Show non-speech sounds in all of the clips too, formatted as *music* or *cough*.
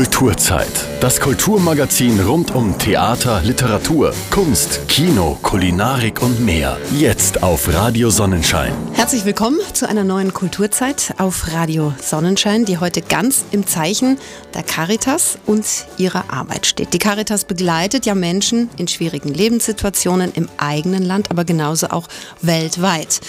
Kulturzeit. Das Kulturmagazin rund um Theater, Literatur, Kunst, Kino, Kulinarik und mehr. Jetzt auf Radio Sonnenschein. Herzlich willkommen zu einer neuen Kulturzeit auf Radio Sonnenschein, die heute ganz im Zeichen der Caritas und ihrer Arbeit steht. Die Caritas begleitet ja Menschen in schwierigen Lebenssituationen im eigenen Land, aber genauso auch weltweit.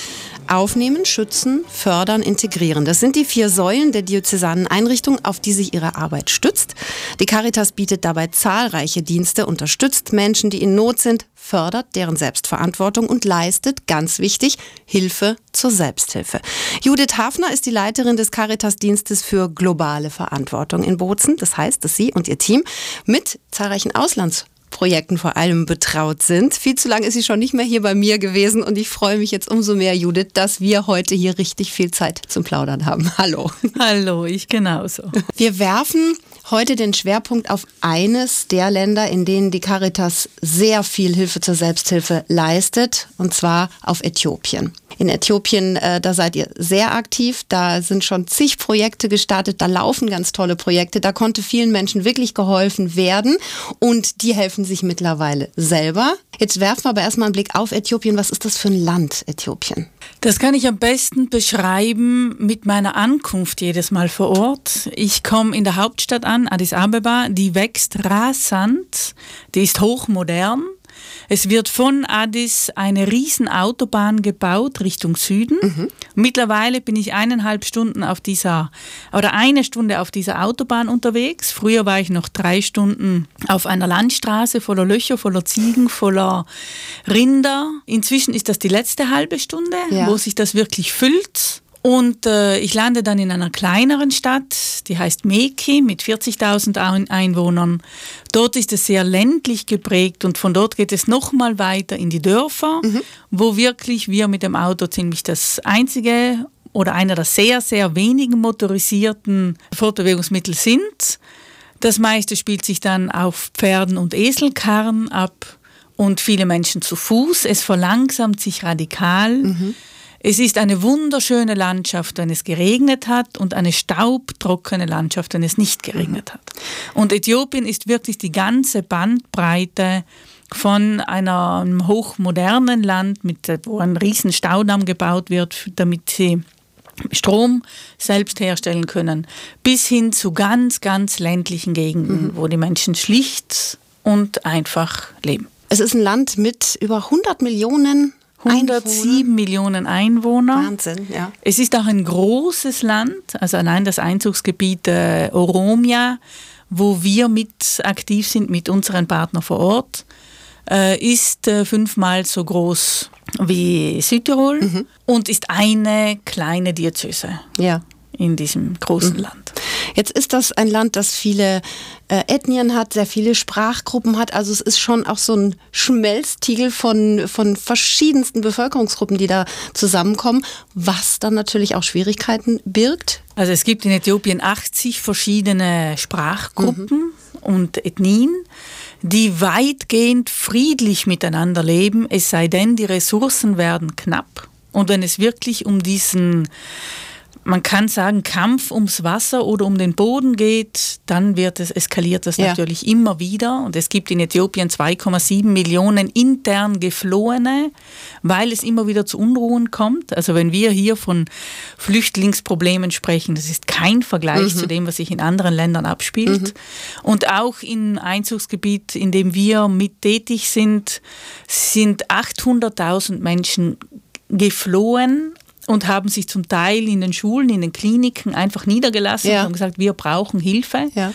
Aufnehmen, schützen, fördern, integrieren. Das sind die vier Säulen der diözesanen Einrichtung, auf die sich ihre Arbeit stützt. Die Caritas bietet dabei zahlreiche Dienste, unterstützt Menschen, die in Not sind, fördert deren Selbstverantwortung und leistet, ganz wichtig, Hilfe zur Selbsthilfe. Judith Hafner ist die Leiterin des Caritas-Dienstes für globale Verantwortung in Bozen. Das heißt, dass sie und ihr Team mit zahlreichen Auslands Projekten vor allem betraut sind. Viel zu lange ist sie schon nicht mehr hier bei mir gewesen und ich freue mich jetzt umso mehr, Judith, dass wir heute hier richtig viel Zeit zum Plaudern haben. *laughs* Hallo. Hallo, ich genauso. Wir werfen heute den Schwerpunkt auf eines der Länder, in denen die Caritas sehr viel Hilfe zur Selbsthilfe leistet, und zwar auf Äthiopien. In Äthiopien, äh, da seid ihr sehr aktiv, da sind schon zig Projekte gestartet, da laufen ganz tolle Projekte, da konnte vielen Menschen wirklich geholfen werden und die helfen sich mittlerweile selber. Jetzt werfen wir aber erstmal einen Blick auf Äthiopien. Was ist das für ein Land, Äthiopien? Das kann ich am besten beschreiben mit meiner Ankunft jedes Mal vor Ort. Ich komme in der Hauptstadt an, Addis Abeba, die wächst rasant, die ist hochmodern. Es wird von Addis eine riesen Autobahn gebaut Richtung Süden. Mhm. Mittlerweile bin ich eineinhalb Stunden auf dieser oder eine Stunde auf dieser Autobahn unterwegs. Früher war ich noch drei Stunden auf einer Landstraße voller Löcher, voller Ziegen, voller Rinder. Inzwischen ist das die letzte halbe Stunde, ja. wo sich das wirklich füllt. Und äh, ich lande dann in einer kleineren Stadt, die heißt Meki mit 40.000 Einwohnern. Dort ist es sehr ländlich geprägt und von dort geht es nochmal weiter in die Dörfer, mhm. wo wirklich wir mit dem Auto ziemlich das einzige oder einer der sehr, sehr wenigen motorisierten Fortbewegungsmittel sind. Das meiste spielt sich dann auf Pferden und Eselkarren ab und viele Menschen zu Fuß. Es verlangsamt sich radikal. Mhm. Es ist eine wunderschöne Landschaft, wenn es geregnet hat und eine staubtrockene Landschaft, wenn es nicht geregnet hat. Und Äthiopien ist wirklich die ganze Bandbreite von einem hochmodernen Land, mit, wo ein riesen Staudamm gebaut wird, damit sie Strom selbst herstellen können, bis hin zu ganz, ganz ländlichen Gegenden, mhm. wo die Menschen schlicht und einfach leben. Es ist ein Land mit über 100 Millionen 107 Einwohner. Millionen Einwohner. Wahnsinn, ja. Es ist auch ein großes Land, also allein das Einzugsgebiet äh, Oromia, wo wir mit aktiv sind mit unseren Partnern vor Ort, äh, ist äh, fünfmal so groß wie Südtirol mhm. und ist eine kleine Diözese ja. In diesem großen mhm. Land. Jetzt ist das ein Land, das viele äh, Ethnien hat, sehr viele Sprachgruppen hat. Also es ist schon auch so ein Schmelztiegel von, von verschiedensten Bevölkerungsgruppen, die da zusammenkommen, was dann natürlich auch Schwierigkeiten birgt. Also es gibt in Äthiopien 80 verschiedene Sprachgruppen mhm. und Ethnien die weitgehend friedlich miteinander leben, es sei denn, die Ressourcen werden knapp. Und wenn es wirklich um diesen man kann sagen, Kampf ums Wasser oder um den Boden geht, dann wird es, eskaliert das ja. natürlich immer wieder. Und es gibt in Äthiopien 2,7 Millionen intern Geflohene, weil es immer wieder zu Unruhen kommt. Also wenn wir hier von Flüchtlingsproblemen sprechen, das ist kein Vergleich mhm. zu dem, was sich in anderen Ländern abspielt. Mhm. Und auch im Einzugsgebiet, in dem wir mit tätig sind, sind 800.000 Menschen geflohen und haben sich zum Teil in den Schulen, in den Kliniken einfach niedergelassen ja. und gesagt, wir brauchen Hilfe. Ja.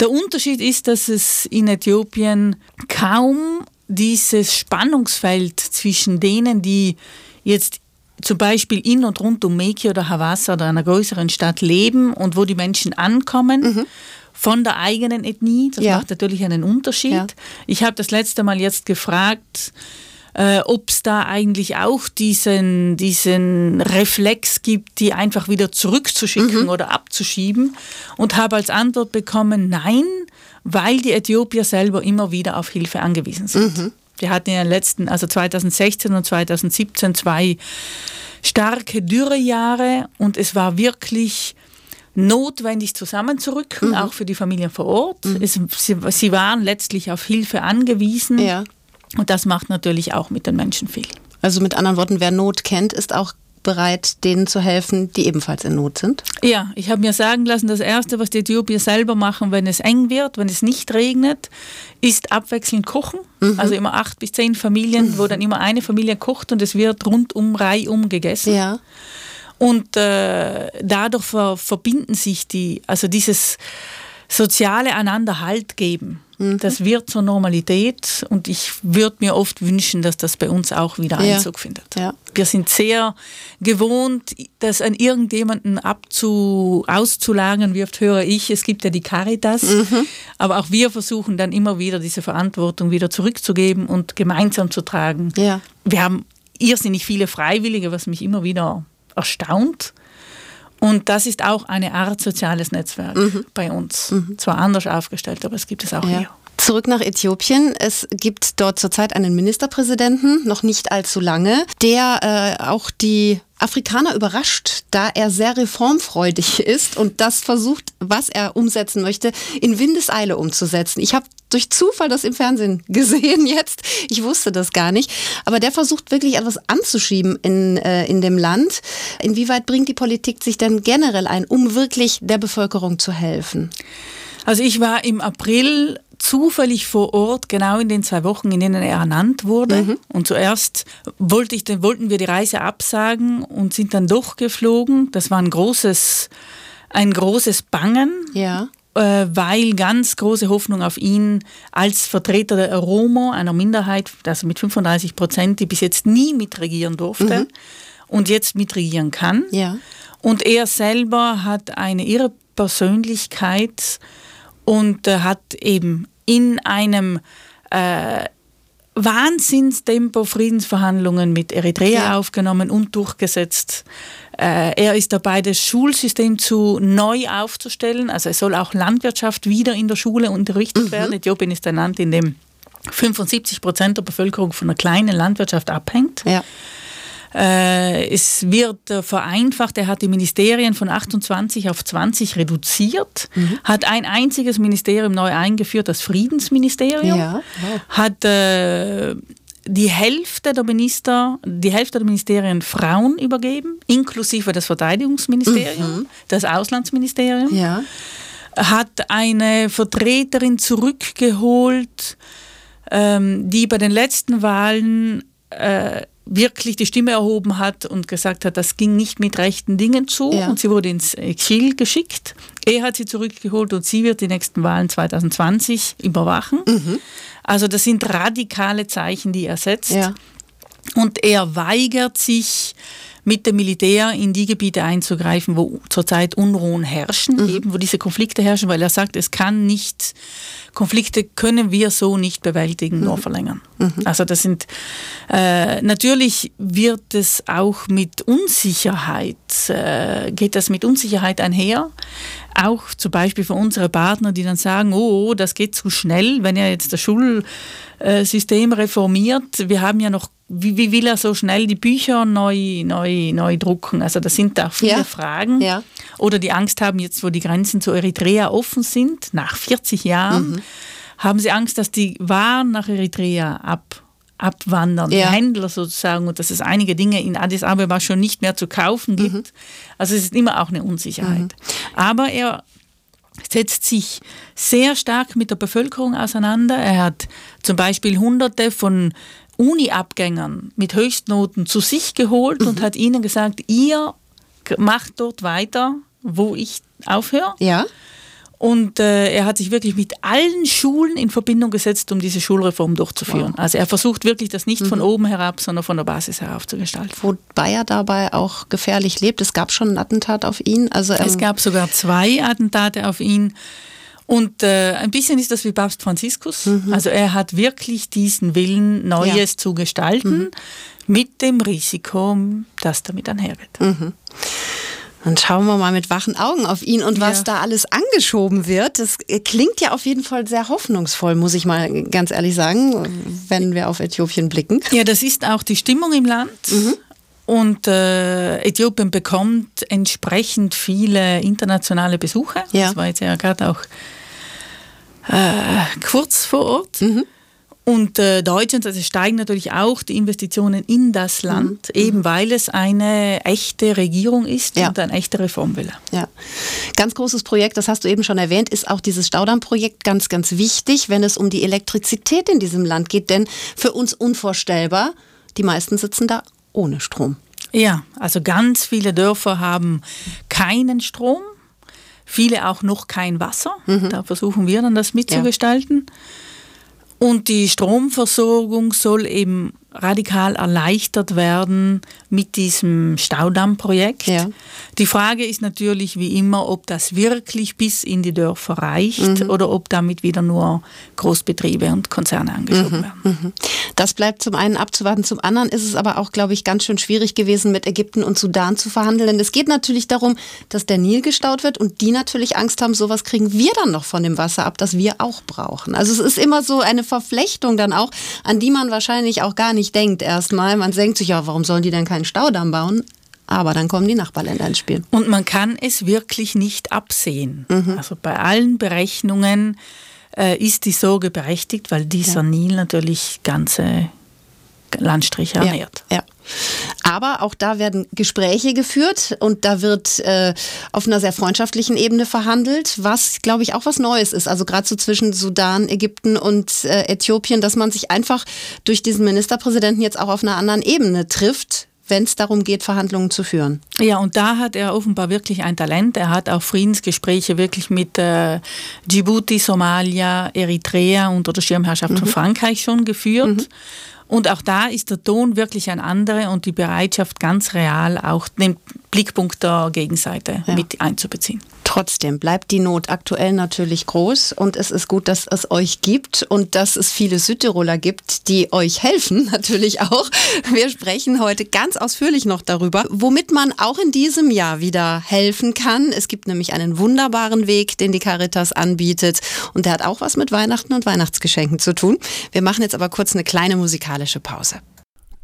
Der Unterschied ist, dass es in Äthiopien kaum dieses Spannungsfeld zwischen denen, die jetzt zum Beispiel in und rund um Meki oder Havasa oder einer größeren Stadt leben und wo die Menschen ankommen, mhm. von der eigenen Ethnie. Das ja. macht natürlich einen Unterschied. Ich habe das letzte Mal jetzt gefragt, äh, ob es da eigentlich auch diesen, diesen Reflex gibt, die einfach wieder zurückzuschicken mhm. oder abzuschieben und habe als Antwort bekommen, nein, weil die Äthiopier selber immer wieder auf Hilfe angewiesen sind. Mhm. Wir hatten in den letzten, also 2016 und 2017 zwei starke Dürrejahre und es war wirklich notwendig zusammenzurücken, mhm. auch für die Familien vor Ort. Mhm. Es, sie, sie, waren letztlich auf Hilfe angewiesen. Ja. Und das macht natürlich auch mit den Menschen viel. Also mit anderen Worten, wer Not kennt, ist auch bereit, denen zu helfen, die ebenfalls in Not sind? Ja, ich habe mir sagen lassen, das Erste, was die Äthiopier selber machen, wenn es eng wird, wenn es nicht regnet, ist abwechselnd kochen. Mhm. Also immer acht bis zehn Familien, mhm. wo dann immer eine Familie kocht und es wird rundum, reihum gegessen. Ja. Und äh, dadurch ver verbinden sich die, also dieses soziale einander Halt geben. Mhm. Das wird zur Normalität und ich würde mir oft wünschen, dass das bei uns auch wieder Einzug ja. findet. Ja. Wir sind sehr gewohnt, das an irgendjemanden abzu, auszulagern wirft, höre ich. Es gibt ja die Caritas, mhm. aber auch wir versuchen dann immer wieder diese Verantwortung wieder zurückzugeben und gemeinsam zu tragen. Ja. Wir haben irrsinnig viele Freiwillige, was mich immer wieder erstaunt. Und das ist auch eine Art soziales Netzwerk mhm. bei uns. Mhm. Zwar anders aufgestellt, aber es gibt es auch ja. hier. Zurück nach Äthiopien. Es gibt dort zurzeit einen Ministerpräsidenten, noch nicht allzu lange, der äh, auch die Afrikaner überrascht, da er sehr reformfreudig ist und das versucht, was er umsetzen möchte, in Windeseile umzusetzen. Ich habe durch Zufall das im Fernsehen *laughs* gesehen jetzt. Ich wusste das gar nicht. Aber der versucht wirklich etwas anzuschieben in, äh, in dem Land. Inwieweit bringt die Politik sich denn generell ein, um wirklich der Bevölkerung zu helfen? Also ich war im April zufällig vor Ort, genau in den zwei Wochen, in denen er ernannt wurde. Mhm. Und zuerst wollte ich, wollten wir die Reise absagen und sind dann doch geflogen. Das war ein großes, ein großes Bangen. Ja. Äh, weil ganz große Hoffnung auf ihn als Vertreter der Oromo, einer Minderheit, also mit 35 Prozent, die bis jetzt nie mitregieren durfte mhm. und jetzt mitregieren kann. Ja. Und er selber hat eine irre Persönlichkeit und äh, hat eben in einem äh, Wahnsinnstempo Friedensverhandlungen mit Eritrea ja. aufgenommen und durchgesetzt. Äh, er ist dabei, das Schulsystem zu neu aufzustellen. Also es soll auch Landwirtschaft wieder in der Schule unterrichtet mhm. werden. Äthiopien ist ein Land, in dem 75 Prozent der Bevölkerung von einer kleinen Landwirtschaft abhängt. Ja. Äh, es wird äh, vereinfacht. Er hat die Ministerien von 28 auf 20 reduziert, mhm. hat ein einziges Ministerium neu eingeführt, das Friedensministerium, ja. wow. hat äh, die Hälfte der Minister, die Hälfte der Ministerien Frauen übergeben, inklusive das Verteidigungsministerium, mhm. das Auslandsministerium. Ja. Hat eine Vertreterin zurückgeholt, ähm, die bei den letzten Wahlen äh, wirklich die Stimme erhoben hat und gesagt hat, das ging nicht mit rechten Dingen zu ja. und sie wurde ins Exil geschickt. Er hat sie zurückgeholt und sie wird die nächsten Wahlen 2020 überwachen. Mhm. Also das sind radikale Zeichen, die er setzt. Ja. Und er weigert sich, mit dem Militär in die Gebiete einzugreifen, wo zurzeit Unruhen herrschen, mhm. eben wo diese Konflikte herrschen, weil er sagt, es kann nicht, Konflikte können wir so nicht bewältigen, mhm. nur verlängern. Mhm. Also das sind, äh, natürlich wird es auch mit Unsicherheit, äh, geht das mit Unsicherheit einher, auch zum Beispiel für unsere Partner, die dann sagen, oh, oh das geht zu schnell, wenn er jetzt das Schulsystem reformiert. Wir haben ja noch wie, wie, will er so schnell die Bücher neu, neu, neu drucken? Also das sind da viele ja. Fragen. Ja. Oder die Angst haben jetzt, wo die Grenzen zu Eritrea offen sind, nach 40 Jahren, mhm. haben sie Angst, dass die Waren nach Eritrea ab, abwandern, ja. die Händler sozusagen, und dass es einige Dinge in Addis Abeba schon nicht mehr zu kaufen gibt. Mhm. Also es ist immer auch eine Unsicherheit. Mhm. Aber er setzt sich sehr stark mit der Bevölkerung auseinander. Er hat zum Beispiel hunderte von Uni-Abgängern mit Höchstnoten zu sich geholt mhm. und hat ihnen gesagt, ihr macht dort weiter, wo ich aufhöre. Ja. Und äh, er hat sich wirklich mit allen Schulen in Verbindung gesetzt, um diese Schulreform durchzuführen. Wow. Also er versucht wirklich, das nicht mhm. von oben herab, sondern von der Basis herauf zu gestalten. Wobei er dabei auch gefährlich lebt. Es gab schon ein Attentat auf ihn. Also, ähm es gab sogar zwei Attentate auf ihn. Und äh, ein bisschen ist das wie Papst Franziskus. Mhm. Also er hat wirklich diesen Willen, Neues ja. zu gestalten, mhm. mit dem Risiko, das damit einhergeht. Mhm. Dann schauen wir mal mit wachen Augen auf ihn und was ja. da alles angeschoben wird. Das klingt ja auf jeden Fall sehr hoffnungsvoll, muss ich mal ganz ehrlich sagen, wenn wir auf Äthiopien blicken. Ja, das ist auch die Stimmung im Land. Mhm. Und äh, Äthiopien bekommt entsprechend viele internationale Besucher. Ja. Das war jetzt ja gerade auch äh, kurz vor Ort. Mhm. Und äh, Deutschland, also steigen natürlich auch die Investitionen in das mhm. Land, mhm. eben weil es eine echte Regierung ist ja. und ein echter Reformwille. Ja, ganz großes Projekt, das hast du eben schon erwähnt, ist auch dieses Staudammprojekt ganz, ganz wichtig, wenn es um die Elektrizität in diesem Land geht, denn für uns unvorstellbar, die meisten sitzen da ohne Strom. Ja, also ganz viele Dörfer haben keinen Strom, viele auch noch kein Wasser. Mhm. Da versuchen wir dann das mitzugestalten. Ja. Und die Stromversorgung soll eben radikal erleichtert werden mit diesem Staudammprojekt. Ja. Die Frage ist natürlich wie immer, ob das wirklich bis in die Dörfer reicht mhm. oder ob damit wieder nur Großbetriebe und Konzerne angeschoben mhm. werden. Mhm. Das bleibt zum einen abzuwarten, zum anderen ist es aber auch, glaube ich, ganz schön schwierig gewesen, mit Ägypten und Sudan zu verhandeln. Denn es geht natürlich darum, dass der Nil gestaut wird und die natürlich Angst haben, sowas kriegen wir dann noch von dem Wasser ab, das wir auch brauchen. Also es ist immer so eine Verflechtung dann auch, an die man wahrscheinlich auch gar nicht denkt erstmal. Man denkt sich, ja, warum sollen die denn keinen Staudamm bauen? Aber dann kommen die Nachbarländer ins Spiel. Und man kann es wirklich nicht absehen. Mhm. Also bei allen Berechnungen äh, ist die Sorge berechtigt, weil dieser ja. Nil natürlich ganze Landstriche ernährt. Ja, ja. Aber auch da werden Gespräche geführt und da wird äh, auf einer sehr freundschaftlichen Ebene verhandelt, was, glaube ich, auch was Neues ist. Also gerade so zwischen Sudan, Ägypten und äh, Äthiopien, dass man sich einfach durch diesen Ministerpräsidenten jetzt auch auf einer anderen Ebene trifft, wenn es darum geht, Verhandlungen zu führen. Ja, und da hat er offenbar wirklich ein Talent. Er hat auch Friedensgespräche wirklich mit äh, Djibouti, Somalia, Eritrea unter der Schirmherrschaft mhm. von Frankreich schon geführt. Mhm. Und auch da ist der Ton wirklich ein anderer und die Bereitschaft ganz real auch den Blickpunkt der Gegenseite ja. mit einzubeziehen. Trotzdem bleibt die Not aktuell natürlich groß und es ist gut, dass es euch gibt und dass es viele Südtiroler gibt, die euch helfen, *laughs* natürlich auch. Wir sprechen heute ganz ausführlich noch darüber, womit man auch in diesem Jahr wieder helfen kann. Es gibt nämlich einen wunderbaren Weg, den die Caritas anbietet und der hat auch was mit Weihnachten und Weihnachtsgeschenken zu tun. Wir machen jetzt aber kurz eine kleine musikalische Pause.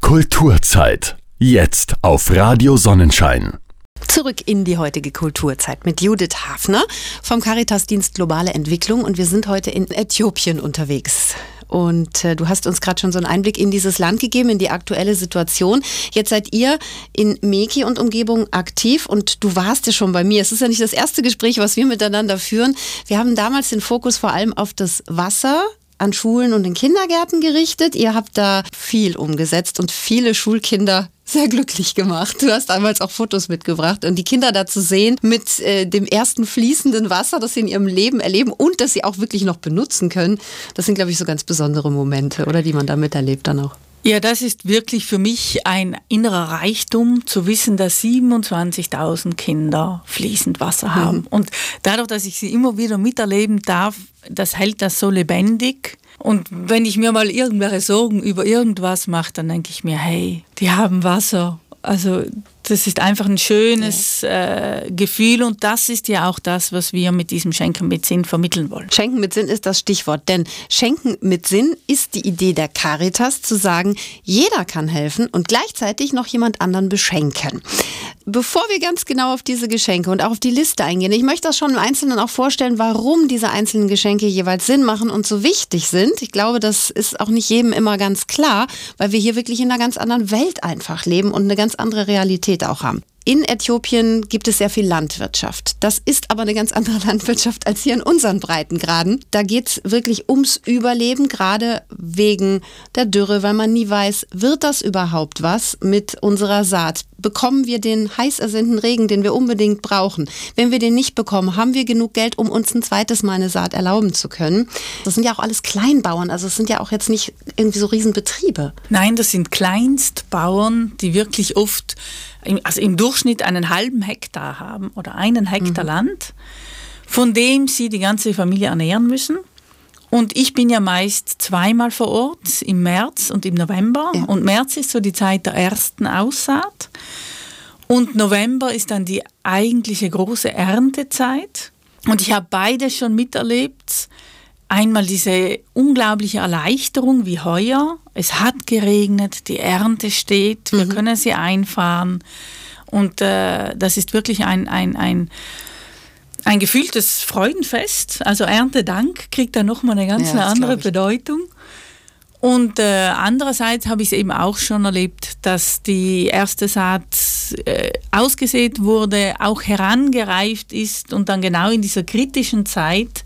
Kulturzeit. Jetzt auf Radio Sonnenschein. Zurück in die heutige Kulturzeit mit Judith Hafner vom Caritasdienst Globale Entwicklung und wir sind heute in Äthiopien unterwegs. Und äh, du hast uns gerade schon so einen Einblick in dieses Land gegeben, in die aktuelle Situation. Jetzt seid ihr in Meki und Umgebung aktiv und du warst ja schon bei mir. Es ist ja nicht das erste Gespräch, was wir miteinander führen. Wir haben damals den Fokus vor allem auf das Wasser an Schulen und in Kindergärten gerichtet. Ihr habt da viel umgesetzt und viele Schulkinder sehr glücklich gemacht. Du hast damals auch Fotos mitgebracht und die Kinder da zu sehen mit äh, dem ersten fließenden Wasser, das sie in ihrem Leben erleben und das sie auch wirklich noch benutzen können. Das sind, glaube ich, so ganz besondere Momente, oder die man da miterlebt dann auch. Ja, das ist wirklich für mich ein innerer Reichtum, zu wissen, dass 27.000 Kinder fließend Wasser haben. Mhm. Und dadurch, dass ich sie immer wieder miterleben darf, das hält das so lebendig. Und wenn ich mir mal irgendwelche Sorgen über irgendwas mache, dann denke ich mir, hey, die haben Wasser. Also das ist einfach ein schönes ja. äh, Gefühl und das ist ja auch das, was wir mit diesem Schenken mit Sinn vermitteln wollen. Schenken mit Sinn ist das Stichwort, denn Schenken mit Sinn ist die Idee der Caritas zu sagen, jeder kann helfen und gleichzeitig noch jemand anderen beschenken. Bevor wir ganz genau auf diese Geschenke und auch auf die Liste eingehen, ich möchte das schon im Einzelnen auch vorstellen, warum diese einzelnen Geschenke jeweils Sinn machen und so wichtig sind. Ich glaube, das ist auch nicht jedem immer ganz klar, weil wir hier wirklich in einer ganz anderen Welt einfach leben und eine ganz andere Realität auch haben. In Äthiopien gibt es sehr viel Landwirtschaft. Das ist aber eine ganz andere *laughs* Landwirtschaft als hier in unseren Breitengraden. Da geht es wirklich ums Überleben, gerade wegen der Dürre, weil man nie weiß, wird das überhaupt was mit unserer Saat? Bekommen wir den heiß ersehnten Regen, den wir unbedingt brauchen? Wenn wir den nicht bekommen, haben wir genug Geld, um uns ein zweites Mal eine Saat erlauben zu können? Das sind ja auch alles Kleinbauern, also es sind ja auch jetzt nicht irgendwie so Riesenbetriebe. Nein, das sind Kleinstbauern, die wirklich oft also im Durchschnitt einen halben Hektar haben oder einen Hektar mhm. Land, von dem sie die ganze Familie ernähren müssen. Und ich bin ja meist zweimal vor Ort, im März und im November. Ja. Und März ist so die Zeit der ersten Aussaat. Und November ist dann die eigentliche große Erntezeit. Und ich habe beide schon miterlebt. Einmal diese unglaubliche Erleichterung wie heuer, es hat geregnet, die Ernte steht, wir mhm. können sie einfahren. Und äh, das ist wirklich ein, ein, ein, ein gefühltes Freudenfest. Also Erntedank kriegt da nochmal eine ganz ja, andere Bedeutung. Und äh, andererseits habe ich es eben auch schon erlebt, dass die erste Saat äh, ausgesät wurde, auch herangereift ist und dann genau in dieser kritischen Zeit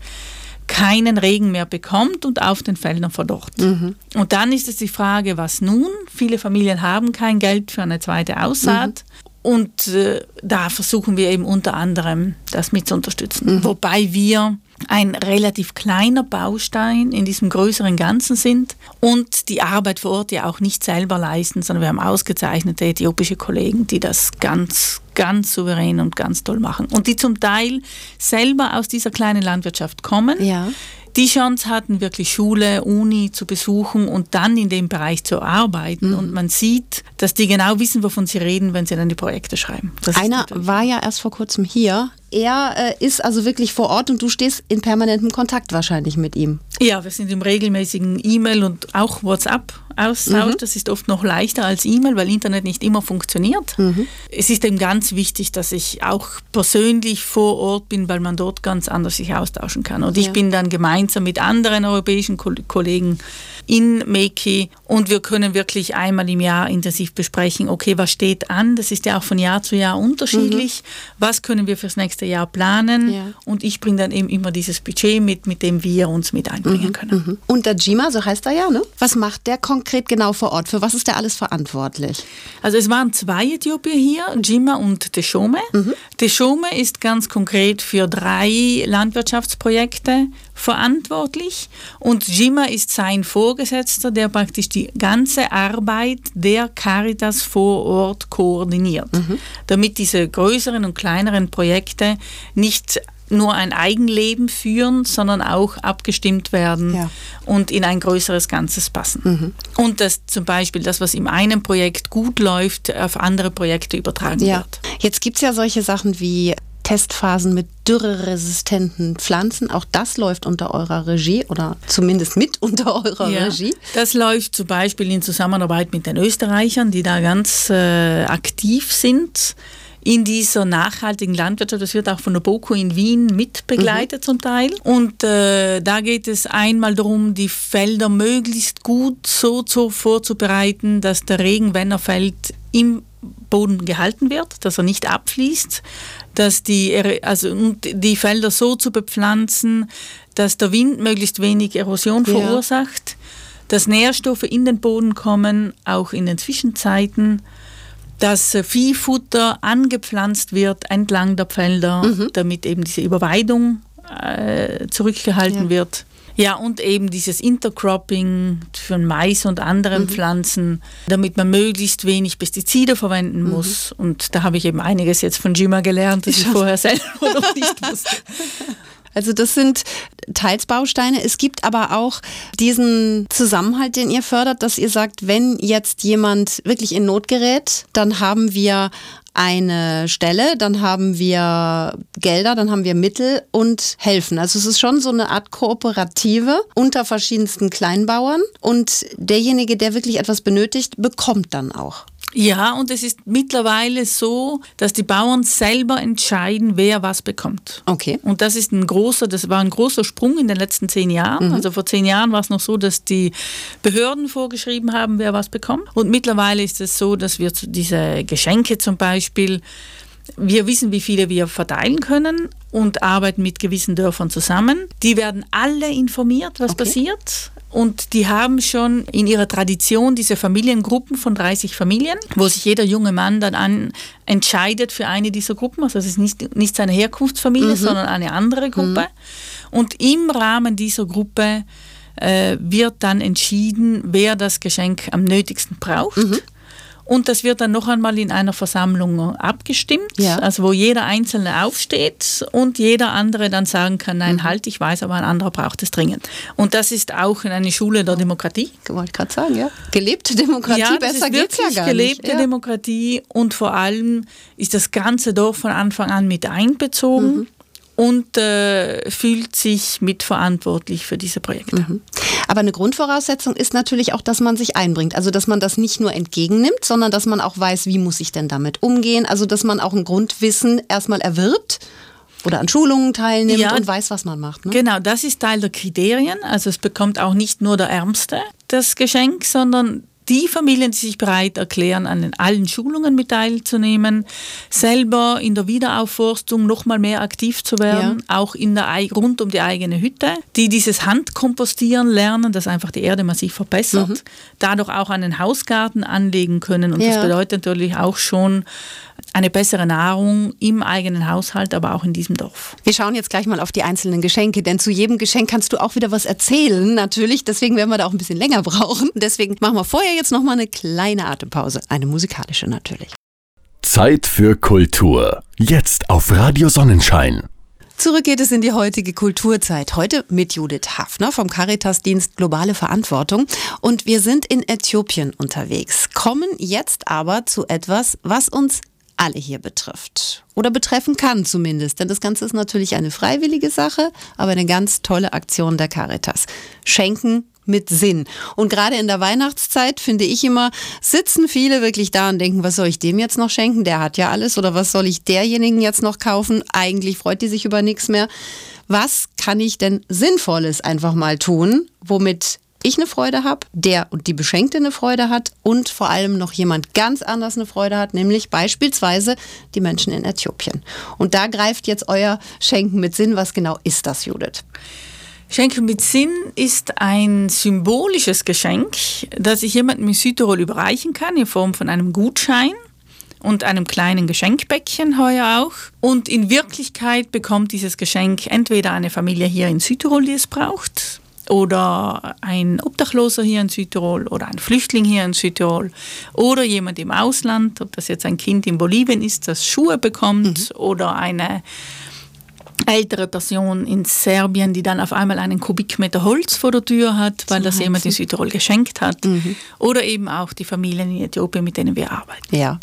keinen Regen mehr bekommt und auf den Feldern verdorrt. Mhm. Und dann ist es die Frage, was nun? Viele Familien haben kein Geld für eine zweite Aussaat. Mhm. Und äh, da versuchen wir eben unter anderem das mit zu unterstützen. Mhm. Wobei wir ein relativ kleiner Baustein in diesem größeren Ganzen sind und die Arbeit vor Ort ja auch nicht selber leisten, sondern wir haben ausgezeichnete äthiopische Kollegen, die das ganz, ganz souverän und ganz toll machen und die zum Teil selber aus dieser kleinen Landwirtschaft kommen. Ja die Chance hatten, wirklich Schule, Uni zu besuchen und dann in dem Bereich zu arbeiten. Mhm. Und man sieht, dass die genau wissen, wovon sie reden, wenn sie dann die Projekte schreiben. Das Einer war ja erst vor kurzem hier er äh, ist also wirklich vor Ort und du stehst in permanentem Kontakt wahrscheinlich mit ihm. Ja, wir sind im regelmäßigen E-Mail und auch WhatsApp-Austausch. Mhm. Das ist oft noch leichter als E-Mail, weil Internet nicht immer funktioniert. Mhm. Es ist eben ganz wichtig, dass ich auch persönlich vor Ort bin, weil man dort ganz anders sich austauschen kann. Und ja. ich bin dann gemeinsam mit anderen europäischen Kollegen in Meki und wir können wirklich einmal im Jahr intensiv besprechen, okay, was steht an? Das ist ja auch von Jahr zu Jahr unterschiedlich. Mhm. Was können wir fürs nächste Jahr planen? Ja. Und ich bringe dann eben immer dieses Budget mit, mit dem wir uns mit einbringen mhm. können. Mhm. Und der Jima, so heißt er ja, ne? Was macht der konkret genau vor Ort? Für was ist der alles verantwortlich? Also es waren zwei Äthiopier hier, Jima und Teshome. Mhm. Teshome ist ganz konkret für drei Landwirtschaftsprojekte verantwortlich und Jima ist sein Vorgesetzter, der praktisch die ganze Arbeit der Caritas vor Ort koordiniert, mhm. damit diese größeren und kleineren Projekte nicht nur ein Eigenleben führen, sondern auch abgestimmt werden ja. und in ein größeres Ganzes passen. Mhm. Und dass zum Beispiel das, was in einem Projekt gut läuft, auf andere Projekte übertragen ja. wird. Jetzt gibt es ja solche Sachen wie Testphasen mit dürreresistenten Pflanzen. Auch das läuft unter eurer Regie oder zumindest mit unter eurer ja, Regie. Das läuft zum Beispiel in Zusammenarbeit mit den Österreichern, die da ganz äh, aktiv sind in dieser nachhaltigen Landwirtschaft. Das wird auch von der BOKU in Wien mitbegleitet mhm. zum Teil. Und äh, da geht es einmal darum, die Felder möglichst gut so, so vorzubereiten, dass der Regen, wenn er fällt, im Boden gehalten wird, dass er nicht abfließt, dass die, also, die Felder so zu bepflanzen, dass der Wind möglichst wenig Erosion ja. verursacht, dass Nährstoffe in den Boden kommen, auch in den Zwischenzeiten, dass Viehfutter angepflanzt wird entlang der Felder, mhm. damit eben diese Überweidung äh, zurückgehalten ja. wird. Ja, und eben dieses Intercropping für Mais und anderen mhm. Pflanzen, damit man möglichst wenig Pestizide verwenden mhm. muss. Und da habe ich eben einiges jetzt von Jima gelernt, das ich, ich vorher selber noch nicht wusste. *laughs* Also das sind teils Bausteine. Es gibt aber auch diesen Zusammenhalt, den ihr fördert, dass ihr sagt, wenn jetzt jemand wirklich in Not gerät, dann haben wir eine Stelle, dann haben wir Gelder, dann haben wir Mittel und helfen. Also es ist schon so eine Art Kooperative unter verschiedensten Kleinbauern und derjenige, der wirklich etwas benötigt, bekommt dann auch. Ja, und es ist mittlerweile so, dass die Bauern selber entscheiden, wer was bekommt. Okay. Und das ist ein großer, das war ein großer Sprung in den letzten zehn Jahren. Mhm. Also vor zehn Jahren war es noch so, dass die Behörden vorgeschrieben haben, wer was bekommt. Und mittlerweile ist es so, dass wir diese Geschenke zum Beispiel wir wissen, wie viele wir verteilen können und arbeiten mit gewissen Dörfern zusammen. Die werden alle informiert, was okay. passiert. Und die haben schon in ihrer Tradition diese Familiengruppen von 30 Familien, wo sich jeder junge Mann dann an, entscheidet für eine dieser Gruppen. Also es ist nicht, nicht seine Herkunftsfamilie, mhm. sondern eine andere Gruppe. Mhm. Und im Rahmen dieser Gruppe äh, wird dann entschieden, wer das Geschenk am nötigsten braucht. Mhm. Und das wird dann noch einmal in einer Versammlung abgestimmt, ja. also wo jeder Einzelne aufsteht und jeder andere dann sagen kann, nein, mhm. halt, ich weiß, aber ein anderer braucht es dringend. Und das ist auch eine Schule der Demokratie. Ich wollte gerade sagen, ja. Gelebte Demokratie, ja, besser geht es ja gar gelebte nicht. Ja. Demokratie und vor allem ist das ganze Dorf von Anfang an mit einbezogen. Mhm. Und äh, fühlt sich mitverantwortlich für diese Projekte. Mhm. Aber eine Grundvoraussetzung ist natürlich auch, dass man sich einbringt. Also dass man das nicht nur entgegennimmt, sondern dass man auch weiß, wie muss ich denn damit umgehen. Also dass man auch ein Grundwissen erstmal erwirbt oder an Schulungen teilnimmt ja, und weiß, was man macht. Ne? Genau, das ist Teil der Kriterien. Also es bekommt auch nicht nur der Ärmste das Geschenk, sondern die Familien, die sich bereit erklären, an allen Schulungen mit teilzunehmen, selber in der Wiederaufforstung noch mal mehr aktiv zu werden, ja. auch in der, rund um die eigene Hütte, die dieses Handkompostieren lernen, das einfach die Erde massiv verbessert, mhm. dadurch auch einen Hausgarten anlegen können und ja. das bedeutet natürlich auch schon eine bessere Nahrung im eigenen Haushalt, aber auch in diesem Dorf. Wir schauen jetzt gleich mal auf die einzelnen Geschenke, denn zu jedem Geschenk kannst du auch wieder was erzählen, natürlich. Deswegen werden wir da auch ein bisschen länger *laughs* brauchen. Deswegen machen wir vorher jetzt noch mal eine kleine Atempause, eine musikalische natürlich. Zeit für Kultur. Jetzt auf Radio Sonnenschein. Zurück geht es in die heutige Kulturzeit. Heute mit Judith Hafner vom Caritas-Dienst Globale Verantwortung. Und wir sind in Äthiopien unterwegs, kommen jetzt aber zu etwas, was uns alle hier betrifft. Oder betreffen kann zumindest. Denn das Ganze ist natürlich eine freiwillige Sache, aber eine ganz tolle Aktion der Caritas. Schenken mit Sinn. Und gerade in der Weihnachtszeit finde ich immer, sitzen viele wirklich da und denken, was soll ich dem jetzt noch schenken? Der hat ja alles. Oder was soll ich derjenigen jetzt noch kaufen? Eigentlich freut die sich über nichts mehr. Was kann ich denn Sinnvolles einfach mal tun, womit ich eine Freude habe, der und die Beschenkte eine Freude hat und vor allem noch jemand ganz anders eine Freude hat, nämlich beispielsweise die Menschen in Äthiopien. Und da greift jetzt euer Schenken mit Sinn. Was genau ist das, Judith? Schenken mit Sinn ist ein symbolisches Geschenk, das ich jemandem in Südtirol überreichen kann in Form von einem Gutschein und einem kleinen Geschenkbäckchen heuer auch. Und in Wirklichkeit bekommt dieses Geschenk entweder eine Familie hier in Südtirol, die es braucht, oder ein Obdachloser hier in Südtirol oder ein Flüchtling hier in Südtirol oder jemand im Ausland, ob das jetzt ein Kind in Bolivien ist, das Schuhe bekommt mhm. oder eine ältere Person in Serbien, die dann auf einmal einen Kubikmeter Holz vor der Tür hat, weil das jemand in Südtirol geschenkt hat. Mhm. Oder eben auch die Familien in Äthiopien, mit denen wir arbeiten. Ja,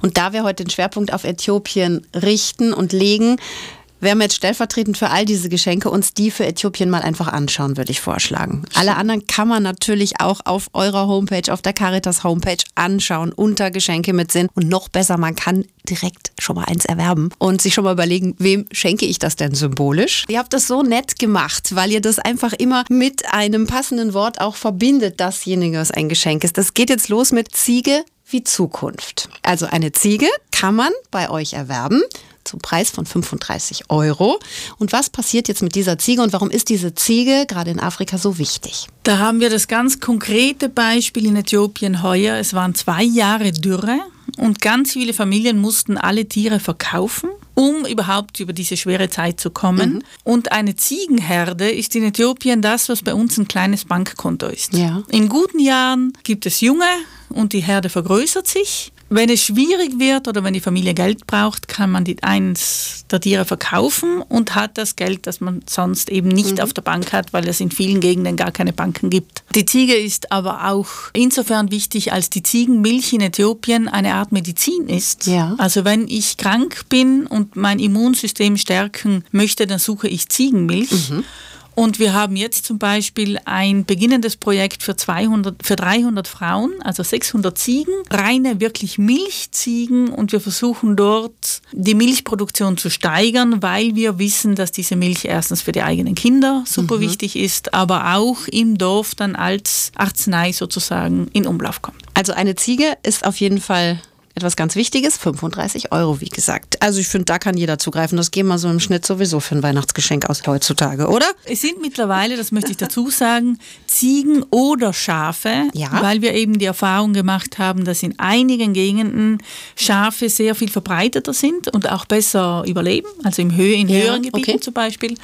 und da wir heute den Schwerpunkt auf Äthiopien richten und legen, werden wir jetzt stellvertretend für all diese Geschenke uns die für Äthiopien mal einfach anschauen, würde ich vorschlagen. Alle anderen kann man natürlich auch auf eurer Homepage, auf der Caritas Homepage anschauen, unter Geschenke mit Sinn. Und noch besser, man kann direkt schon mal eins erwerben und sich schon mal überlegen, wem schenke ich das denn symbolisch? Ihr habt das so nett gemacht, weil ihr das einfach immer mit einem passenden Wort auch verbindet, dasjenige, was ein Geschenk ist. Das geht jetzt los mit Ziege wie Zukunft. Also eine Ziege kann man bei euch erwerben zum Preis von 35 Euro. Und was passiert jetzt mit dieser Ziege und warum ist diese Ziege gerade in Afrika so wichtig? Da haben wir das ganz konkrete Beispiel in Äthiopien heuer. Es waren zwei Jahre Dürre und ganz viele Familien mussten alle Tiere verkaufen um überhaupt über diese schwere Zeit zu kommen. Mhm. Und eine Ziegenherde ist in Äthiopien das, was bei uns ein kleines Bankkonto ist. Ja. In guten Jahren gibt es Junge und die Herde vergrößert sich. Wenn es schwierig wird oder wenn die Familie Geld braucht, kann man die eins der Tiere verkaufen und hat das Geld, das man sonst eben nicht mhm. auf der Bank hat, weil es in vielen Gegenden gar keine Banken gibt. Die Ziege ist aber auch insofern wichtig, als die Ziegenmilch in Äthiopien eine Art Medizin ist. Ja. Also wenn ich krank bin und mein Immunsystem stärken möchte, dann suche ich Ziegenmilch. Mhm. Und wir haben jetzt zum Beispiel ein beginnendes Projekt für, 200, für 300 Frauen, also 600 Ziegen, reine wirklich Milchziegen. Und wir versuchen dort die Milchproduktion zu steigern, weil wir wissen, dass diese Milch erstens für die eigenen Kinder super mhm. wichtig ist, aber auch im Dorf dann als Arznei sozusagen in Umlauf kommt. Also eine Ziege ist auf jeden Fall etwas ganz Wichtiges, 35 Euro, wie gesagt. Also ich finde, da kann jeder zugreifen. Das gehen wir so im Schnitt sowieso für ein Weihnachtsgeschenk aus heutzutage, oder? Es sind mittlerweile, das möchte ich dazu sagen, Ziegen oder Schafe, ja. weil wir eben die Erfahrung gemacht haben, dass in einigen Gegenden Schafe sehr viel verbreiteter sind und auch besser überleben, also im Höhe, in ja, höheren Gebieten okay. zum Beispiel.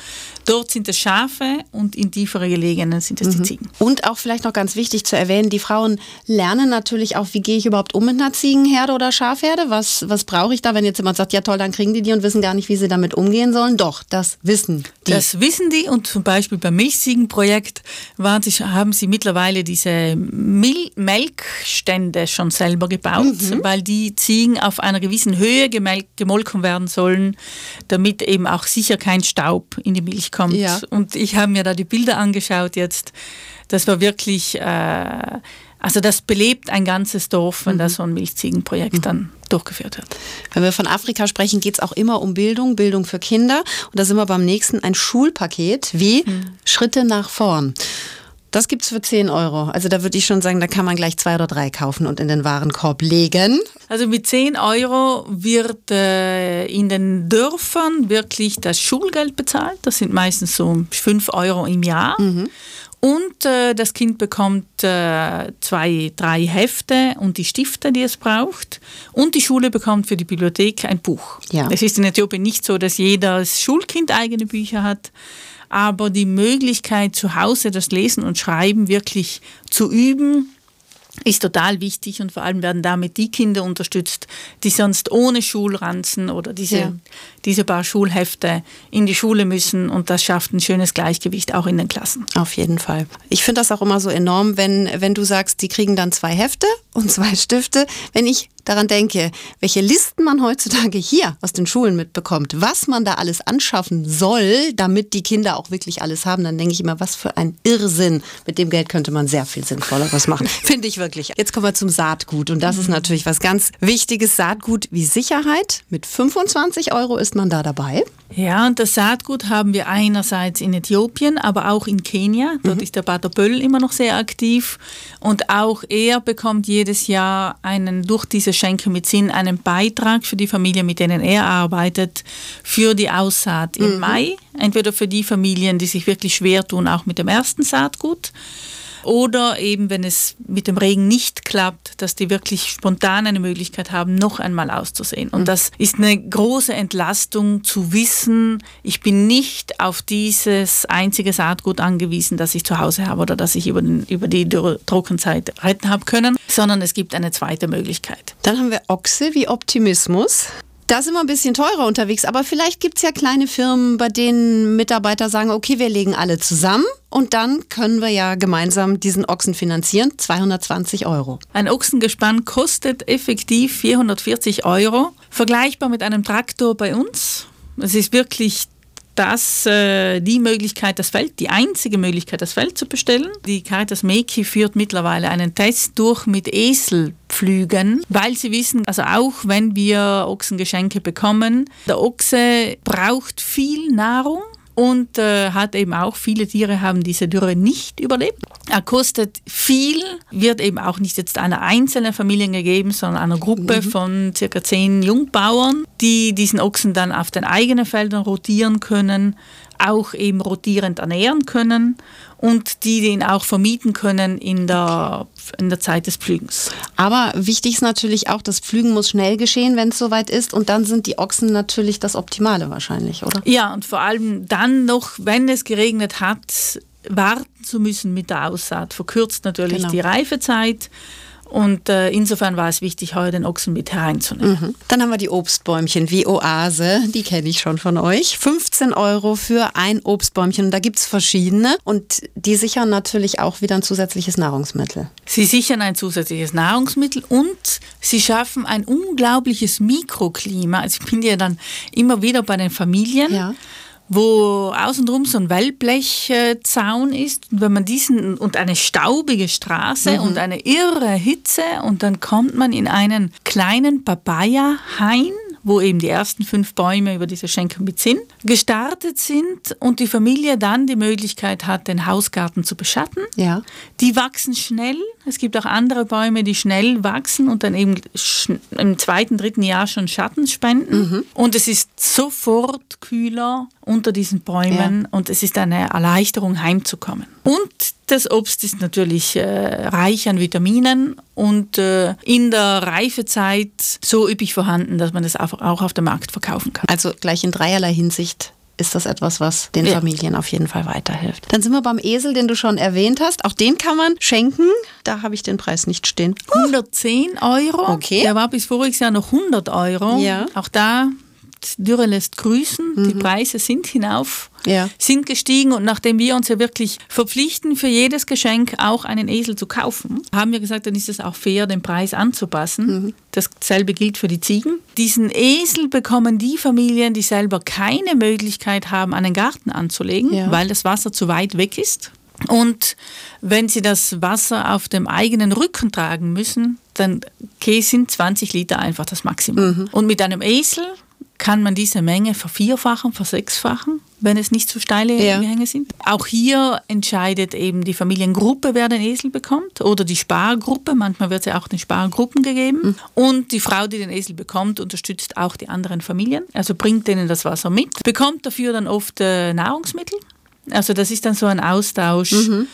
Dort sind es Schafe und in tiefere gelegenen sind es mhm. die Ziegen. Und auch vielleicht noch ganz wichtig zu erwähnen, die Frauen lernen natürlich auch, wie gehe ich überhaupt um mit einer Ziegenherde oder Schafherde? Was, was brauche ich da, wenn jetzt jemand sagt, ja toll, dann kriegen die die und wissen gar nicht, wie sie damit umgehen sollen? Doch, das wissen die. Das wissen die und zum Beispiel beim Milchziegenprojekt waren sie, haben sie mittlerweile diese Mil Melkstände schon selber gebaut, mhm. weil die Ziegen auf einer gewissen Höhe gemolken werden sollen, damit eben auch sicher kein Staub in die Milch kommt. Ja. Und ich habe mir da die Bilder angeschaut jetzt. Das war wirklich, äh, also das belebt ein ganzes Dorf, wenn mhm. da so ein Milchziegenprojekt mhm. dann durchgeführt wird. Wenn wir von Afrika sprechen, geht es auch immer um Bildung, Bildung für Kinder. Und da sind wir beim nächsten ein Schulpaket wie mhm. Schritte nach vorn. Das gibt es für 10 Euro. Also da würde ich schon sagen, da kann man gleich zwei oder drei kaufen und in den Warenkorb legen. Also mit 10 Euro wird äh, in den Dörfern wirklich das Schulgeld bezahlt. Das sind meistens so 5 Euro im Jahr. Mhm. Und äh, das Kind bekommt äh, zwei, drei Hefte und die Stifte, die es braucht. Und die Schule bekommt für die Bibliothek ein Buch. Ja. Es ist in Äthiopien nicht so, dass jedes Schulkind eigene Bücher hat, aber die Möglichkeit zu Hause das Lesen und Schreiben wirklich zu üben, ist total wichtig und vor allem werden damit die Kinder unterstützt, die sonst ohne Schulranzen oder diese, ja. diese paar Schulhefte in die Schule müssen und das schafft ein schönes Gleichgewicht auch in den Klassen. Auf jeden Fall. Ich finde das auch immer so enorm, wenn, wenn du sagst, die kriegen dann zwei Hefte und *laughs* zwei Stifte. Wenn ich daran denke, welche Listen man heutzutage hier aus den Schulen mitbekommt, was man da alles anschaffen soll, damit die Kinder auch wirklich alles haben, dann denke ich immer, was für ein Irrsinn. Mit dem Geld könnte man sehr viel Sinnvolleres machen. *laughs* Finde ich wirklich. Jetzt kommen wir zum Saatgut und das ist mhm. natürlich was ganz Wichtiges. Saatgut wie Sicherheit. Mit 25 Euro ist man da dabei. Ja, und das Saatgut haben wir einerseits in Äthiopien, aber auch in Kenia. Dort mhm. ist der Pater Böll immer noch sehr aktiv. Und auch er bekommt jedes Jahr einen durch diese Schenke mit Sinn einen Beitrag für die Familie, mit denen er arbeitet, für die Aussaat im mhm. Mai. Entweder für die Familien, die sich wirklich schwer tun, auch mit dem ersten Saatgut oder eben, wenn es mit dem Regen nicht klappt, dass die wirklich spontan eine Möglichkeit haben, noch einmal auszusehen. Und mhm. das ist eine große Entlastung zu wissen, ich bin nicht auf dieses einzige Saatgut angewiesen, das ich zu Hause habe oder das ich über, den, über die Trockenzeit retten habe können, sondern es gibt eine zweite Möglichkeit. Dann haben wir Ochse wie Optimismus. Da sind wir ein bisschen teurer unterwegs, aber vielleicht gibt es ja kleine Firmen, bei denen Mitarbeiter sagen, okay, wir legen alle zusammen und dann können wir ja gemeinsam diesen Ochsen finanzieren, 220 Euro. Ein Ochsengespann kostet effektiv 440 Euro, vergleichbar mit einem Traktor bei uns. Es ist wirklich das äh, die Möglichkeit, das Feld, die einzige Möglichkeit, das Feld zu bestellen. Die Caritas Meki führt mittlerweile einen Test durch mit Eselpflügen, weil sie wissen, also auch wenn wir Ochsengeschenke bekommen, der Ochse braucht viel Nahrung und äh, hat eben auch, viele Tiere haben diese Dürre nicht überlebt. Er kostet viel, wird eben auch nicht jetzt einer einzelnen Familie gegeben, sondern einer Gruppe mhm. von circa zehn Jungbauern, die diesen Ochsen dann auf den eigenen Feldern rotieren können, auch eben rotierend ernähren können und die den auch vermieten können in der, in der Zeit des Pflügens. Aber wichtig ist natürlich auch, das Pflügen muss schnell geschehen, wenn es soweit ist und dann sind die Ochsen natürlich das Optimale wahrscheinlich, oder? Ja, und vor allem dann noch, wenn es geregnet hat, warten zu müssen mit der Aussaat, verkürzt natürlich genau. die Reifezeit. Und äh, insofern war es wichtig, heute den Ochsen mit hereinzunehmen. Mhm. Dann haben wir die Obstbäumchen wie Oase, die kenne ich schon von euch. 15 Euro für ein Obstbäumchen. Da gibt es verschiedene und die sichern natürlich auch wieder ein zusätzliches Nahrungsmittel. Sie sichern ein zusätzliches Nahrungsmittel und sie schaffen ein unglaubliches Mikroklima. Also ich bin ja dann immer wieder bei den Familien. Ja wo außenrum so ein Wellblechzaun ist. Und wenn man diesen und eine staubige Straße mhm. und eine irre Hitze und dann kommt man in einen kleinen Papaya-Hain wo eben die ersten fünf Bäume über diese Schenke mit Sinn gestartet sind und die Familie dann die Möglichkeit hat, den Hausgarten zu beschatten. Ja. Die wachsen schnell. Es gibt auch andere Bäume, die schnell wachsen und dann eben im zweiten, dritten Jahr schon Schatten spenden. Mhm. Und es ist sofort kühler unter diesen Bäumen ja. und es ist eine Erleichterung, heimzukommen. Und das Obst ist natürlich äh, reich an Vitaminen und äh, in der Reifezeit so üppig vorhanden, dass man das auch auf dem Markt verkaufen kann. Also gleich in dreierlei Hinsicht ist das etwas, was den ja. Familien auf jeden Fall weiterhilft. Dann sind wir beim Esel, den du schon erwähnt hast. Auch den kann man schenken. Da habe ich den Preis nicht stehen. 110 Euro. Okay. Der war bis voriges Jahr noch 100 Euro. Ja. Auch da Dürre lässt grüßen. Mhm. Die Preise sind hinauf, ja. sind gestiegen und nachdem wir uns ja wirklich verpflichten, für jedes Geschenk auch einen Esel zu kaufen, haben wir gesagt, dann ist es auch fair, den Preis anzupassen. Mhm. Dasselbe gilt für die Ziegen. Diesen Esel bekommen die Familien, die selber keine Möglichkeit haben, einen Garten anzulegen, ja. weil das Wasser zu weit weg ist. Und wenn sie das Wasser auf dem eigenen Rücken tragen müssen, dann sind 20 Liter einfach das Maximum. Mhm. Und mit einem Esel kann man diese Menge vervierfachen, versechsfachen, wenn es nicht zu steile ja. Gehänge sind. Auch hier entscheidet eben die Familiengruppe, wer den Esel bekommt oder die Spargruppe. Manchmal wird es ja auch den Spargruppen gegeben. Mhm. Und die Frau, die den Esel bekommt, unterstützt auch die anderen Familien, also bringt denen das Wasser mit, bekommt dafür dann oft äh, Nahrungsmittel. Also das ist dann so ein Austausch. Mhm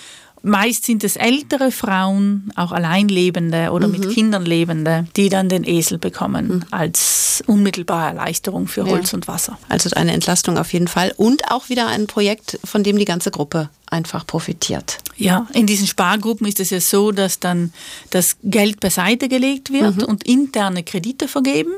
Meist sind es ältere Frauen, auch Alleinlebende oder mhm. mit Kindern lebende, die dann den Esel bekommen mhm. als unmittelbare Erleichterung für Holz ja. und Wasser. Also eine Entlastung auf jeden Fall und auch wieder ein Projekt, von dem die ganze Gruppe einfach profitiert. Ja, in diesen Spargruppen ist es ja so, dass dann das Geld beiseite gelegt wird mhm. und interne Kredite vergeben.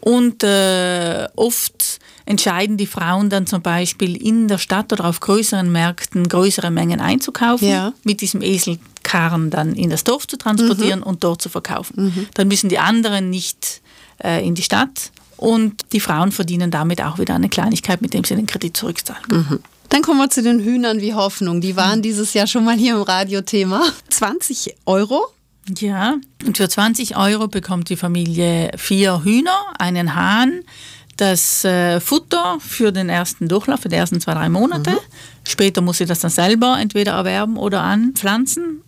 Und äh, oft entscheiden die Frauen dann zum Beispiel in der Stadt oder auf größeren Märkten größere Mengen einzukaufen, ja. mit diesem Eselkarren dann in das Dorf zu transportieren mhm. und dort zu verkaufen. Mhm. Dann müssen die anderen nicht äh, in die Stadt und die Frauen verdienen damit auch wieder eine Kleinigkeit, mit dem sie den Kredit zurückzahlen. Mhm. Dann kommen wir zu den Hühnern wie Hoffnung. Die waren dieses Jahr schon mal hier im Radiothema. *laughs* 20 Euro ja, und für 20 Euro bekommt die Familie vier Hühner, einen Hahn, das äh, Futter für den ersten Durchlauf, für die ersten zwei, drei Monate. Mhm. Später muss sie das dann selber entweder erwerben oder anpflanzen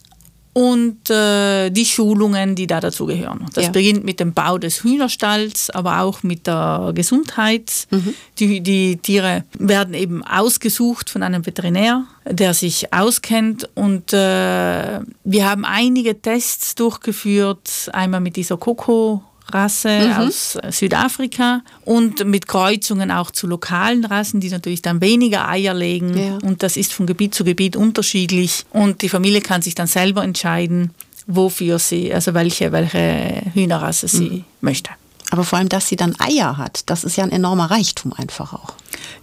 und äh, die Schulungen, die da dazugehören. Das ja. beginnt mit dem Bau des Hühnerstalls, aber auch mit der Gesundheit. Mhm. Die, die Tiere werden eben ausgesucht von einem Veterinär, der sich auskennt. Und äh, wir haben einige Tests durchgeführt, einmal mit dieser Coco Rasse mhm. aus äh, Südafrika und mit Kreuzungen auch zu lokalen Rassen, die natürlich dann weniger Eier legen. Ja. Und das ist von Gebiet zu Gebiet unterschiedlich. Und die Familie kann sich dann selber entscheiden, wofür sie, also welche, welche Hühnerrasse sie mhm. möchte. Aber vor allem, dass sie dann Eier hat, das ist ja ein enormer Reichtum einfach auch.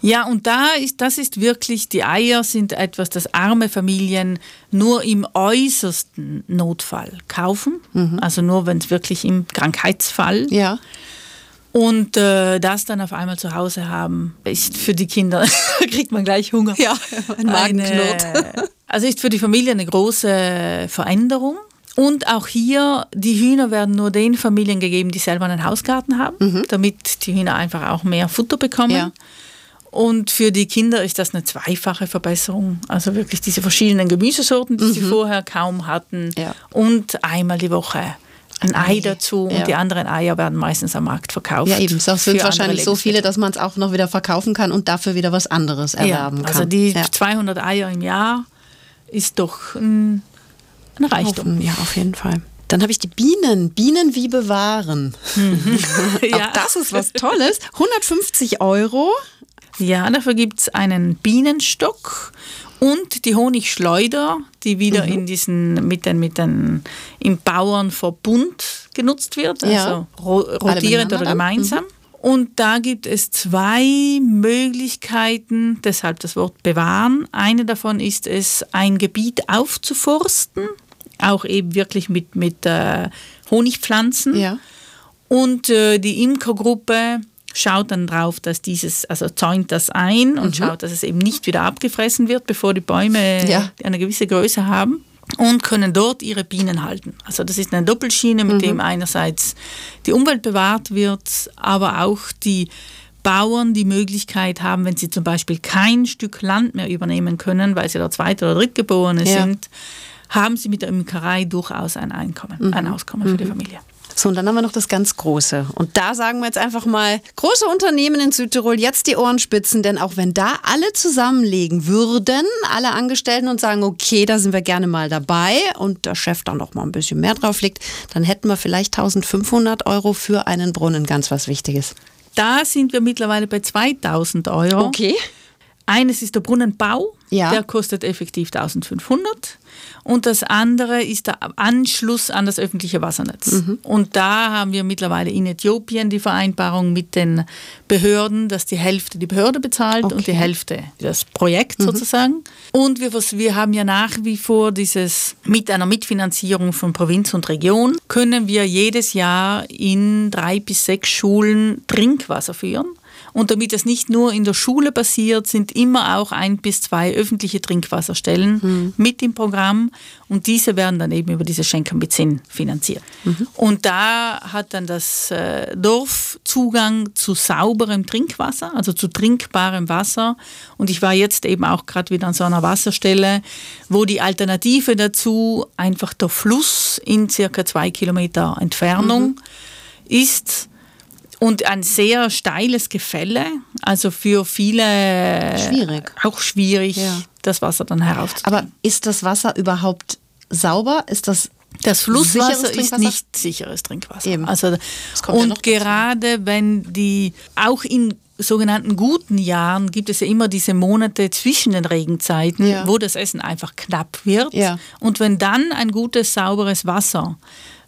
Ja, und da ist, das ist wirklich, die Eier sind etwas, das arme Familien nur im äußersten Notfall kaufen. Mhm. Also nur, wenn es wirklich im Krankheitsfall. Ja. Und äh, das dann auf einmal zu Hause haben, ist für die Kinder, *laughs* kriegt man gleich Hunger. Ja, ein Magenknurrt. *laughs* Also ist für die Familie eine große Veränderung. Und auch hier, die Hühner werden nur den Familien gegeben, die selber einen Hausgarten haben, mhm. damit die Hühner einfach auch mehr Futter bekommen. Ja. Und für die Kinder ist das eine zweifache Verbesserung. Also wirklich diese verschiedenen Gemüsesorten, die mhm. sie vorher kaum hatten. Ja. Und einmal die Woche ein Ei dazu ja. und die anderen Eier werden meistens am Markt verkauft. Ja, eben. Es sind wahrscheinlich so viele, dass man es auch noch wieder verkaufen kann und dafür wieder was anderes erwerben ja, kann. Also die ja. 200 Eier im Jahr ist doch ein ein Reichtum. Ja, auf jeden Fall. Dann habe ich die Bienen. Bienen wie bewahren. Mhm. *laughs* Auch das ist was Tolles. 150 Euro. Ja, dafür gibt es einen Bienenstock und die Honigschleuder, die wieder mhm. in diesen, mit den, mit den, im Bauernverbund genutzt wird, ja. also rotierend oder gemeinsam. Mhm. Und da gibt es zwei Möglichkeiten, deshalb das Wort bewahren. Eine davon ist es, ein Gebiet aufzuforsten auch eben wirklich mit, mit äh, Honigpflanzen. Ja. Und äh, die Imkergruppe schaut dann drauf, dass dieses, also zäunt das ein und mhm. schaut, dass es eben nicht wieder abgefressen wird, bevor die Bäume ja. eine gewisse Größe haben und können dort ihre Bienen halten. Also das ist eine Doppelschiene, mit mhm. dem einerseits die Umwelt bewahrt wird, aber auch die Bauern die Möglichkeit haben, wenn sie zum Beispiel kein Stück Land mehr übernehmen können, weil sie der Zweite- oder Drittgeborene ja. sind, haben sie mit der Imkerei durchaus ein Einkommen, mhm. ein Auskommen für die mhm. Familie. So, und dann haben wir noch das ganz Große. Und da sagen wir jetzt einfach mal, große Unternehmen in Südtirol, jetzt die Ohrenspitzen, denn auch wenn da alle zusammenlegen würden, alle Angestellten und sagen, okay, da sind wir gerne mal dabei und der Chef dann noch mal ein bisschen mehr drauf legt, dann hätten wir vielleicht 1500 Euro für einen Brunnen, ganz was Wichtiges. Da sind wir mittlerweile bei 2000 Euro. Okay. Eines ist der Brunnenbau, Ja. der kostet effektiv 1500 und das andere ist der Anschluss an das öffentliche Wassernetz. Mhm. Und da haben wir mittlerweile in Äthiopien die Vereinbarung mit den Behörden, dass die Hälfte die Behörde bezahlt und die Hälfte das Projekt sozusagen. Und wir, wir haben ja nach wie vor dieses mit einer Mitfinanzierung von Provinz und Region können wir jedes Jahr in drei bis sechs Schulen Trinkwasser führen. Und damit das nicht nur in der Schule passiert, sind immer auch ein bis zwei öffentliche Trinkwasserstellen mit im Programm. Und diese werden dann eben über diese Schenker mit Sinn finanziert. Und da hat dann das äh, Dorf Zugang zu sauberem Trinkwasser, also zu trinkbarem Wasser. Und ich war jetzt eben auch gerade wieder an so einer Wasserstelle, wo die Alternative dazu einfach der Fluss in circa zwei Kilometer Entfernung ist und ein sehr steiles Gefälle, also für viele Schwierig. auch schwierig, Ja. das Wasser dann heraufzukriegen. Aber ist das Wasser überhaupt sauber? Ist das Das Flusswasser ist nicht sicheres Trinkwasser. Eben. Also, ja und dazu. gerade wenn die, auch in sogenannten guten Jahren gibt es ja immer diese Monate zwischen den Regenzeiten, Ja. wo das Essen einfach knapp wird. Ja. Und wenn dann ein gutes, sauberes Wasser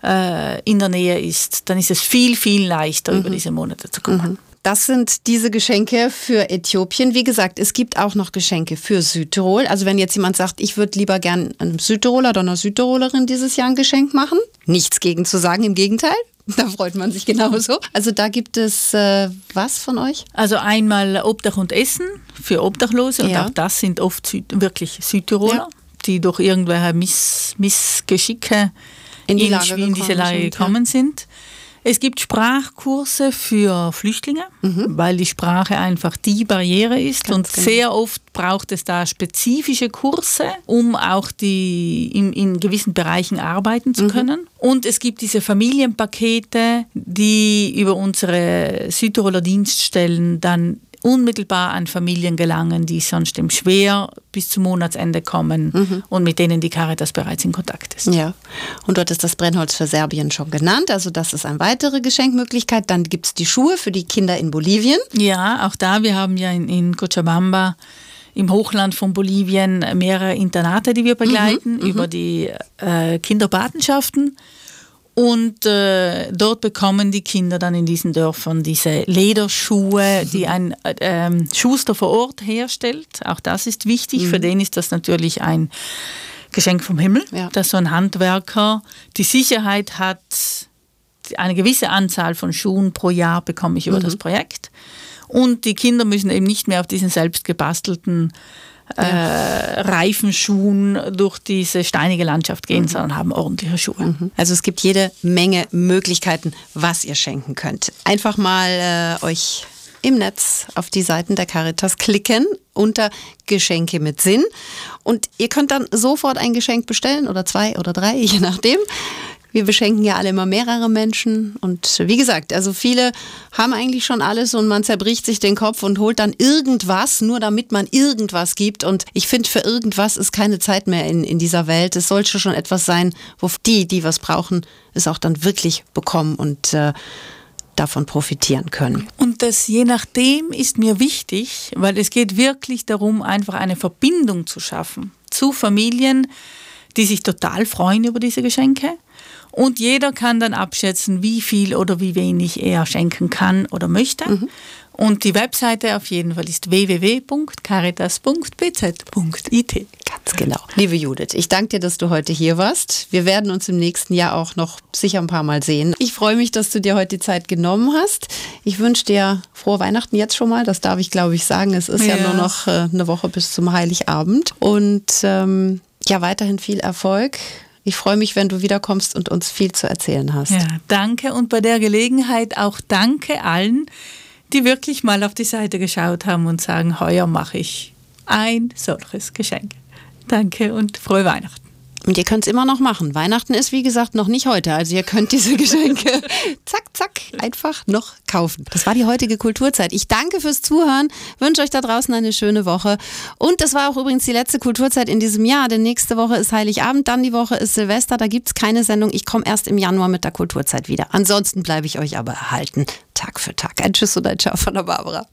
äh, in der Nähe ist, dann ist es viel, viel leichter, Mhm. über diese Monate zu kommen. Das sind diese Geschenke für Äthiopien. Wie gesagt, es gibt auch noch Geschenke für Südtirol. Also wenn jetzt jemand sagt, ich würde lieber gern einem Südtiroler oder einer Südtirolerin dieses Jahr ein Geschenk machen, nichts gegen zu sagen, im Gegenteil. *laughs* Da freut man sich genauso. Also da gibt es äh, was von euch? Also einmal Obdach und Essen für Obdachlose und Ja. auch das sind oft Süd wirklich Südtiroler, Ja. die durch irgendwelche Miss, Missgeschicke In die in, Lage in diese Lage sind, ja. gekommen sind. Es gibt Sprachkurse für Flüchtlinge, Mhm. weil die Sprache einfach die Barriere ist und genau. sehr oft braucht es da spezifische Kurse, um auch die in, in gewissen Bereichen arbeiten Mhm. zu können. Und es gibt diese Familienpakete, die über unsere Südtiroler Dienststellen dann unmittelbar an Familien gelangen, die sonst eben schwer bis zum Monatsende kommen Mhm. und mit denen die Caritas bereits in Kontakt ist. Ja, und dort ist das Brennholz für Serbien schon genannt. Also das ist eine weitere Geschenkmöglichkeit. Dann gibt es die Schuhe für die Kinder in Bolivien. Ja, auch da, wir haben ja in, in Cochabamba im Hochland von Bolivien mehrere Internate, die wir begleiten über die äh, Kinderpatenschaften. Und äh, dort bekommen die Kinder dann in diesen Dörfern diese Lederschuhe, die *laughs* ein äh, ähm, Schuster vor Ort herstellt. Auch das ist wichtig. Für den ist das natürlich ein Geschenk vom Himmel, Ja. dass so ein Handwerker die Sicherheit hat, eine gewisse Anzahl von Schuhen pro Jahr bekomme ich über das Projekt. Und die Kinder müssen eben nicht mehr auf diesen selbst gebastelten äh, Reifenschuhen durch diese steinige Landschaft gehen, sondern haben ordentliche Schuhe. Also es gibt jede Menge Möglichkeiten, was ihr schenken könnt. Einfach mal äh, euch im Netz auf die Seiten der Caritas klicken unter Geschenke mit Sinn und ihr könnt dann sofort ein Geschenk bestellen oder zwei oder drei, *laughs* je nachdem. Wir beschenken ja alle immer mehrere Menschen und wie gesagt, also viele haben eigentlich schon alles und man zerbricht sich den Kopf und holt dann irgendwas, nur damit man irgendwas gibt. Und ich finde, für irgendwas ist keine Zeit mehr in, in dieser Welt. Es sollte schon etwas sein, wo die, die was brauchen, es auch dann wirklich bekommen und äh, davon profitieren können. Und das je nachdem ist mir wichtig, weil es geht wirklich darum, einfach eine Verbindung zu schaffen zu Familien, die sich total freuen über diese Geschenke. Und jeder kann dann abschätzen, wie viel oder wie wenig er schenken kann oder möchte. Und die Webseite auf jeden Fall ist www.caritas.bz.it. Ganz genau. Liebe Judith, ich danke dir, dass du heute hier warst. Wir werden uns im nächsten Jahr auch noch sicher ein paar Mal sehen. Ich freue mich, dass du dir heute die Zeit genommen hast. Ich wünsche dir frohe Weihnachten jetzt schon mal. Das darf ich, glaube ich, sagen. Es ist ja, Ja. nur noch äh, eine Woche bis zum Heiligabend. Und ähm, ja, weiterhin viel Erfolg. Ich freue mich, wenn du wiederkommst und uns viel zu erzählen hast. Ja, danke und bei der Gelegenheit auch danke allen, die wirklich mal auf die Seite geschaut haben und sagen, heuer mache ich ein solches Geschenk. Danke und frohe Weihnachten. Und ihr könnt es immer noch machen. Weihnachten ist, wie gesagt, noch nicht heute. Also ihr könnt diese *laughs* Geschenke zack, zack, einfach noch kaufen. Das war die heutige Kulturzeit. Ich danke fürs Zuhören, wünsche euch da draußen eine schöne Woche. Und das war auch übrigens die letzte Kulturzeit in diesem Jahr, denn nächste Woche ist Heiligabend, dann die Woche ist Silvester, da gibt es keine Sendung. Ich komme erst im Januar mit der Kulturzeit wieder. Ansonsten bleibe ich euch aber erhalten, Tag für Tag. Ein Tschüss und ein Ciao von der Barbara.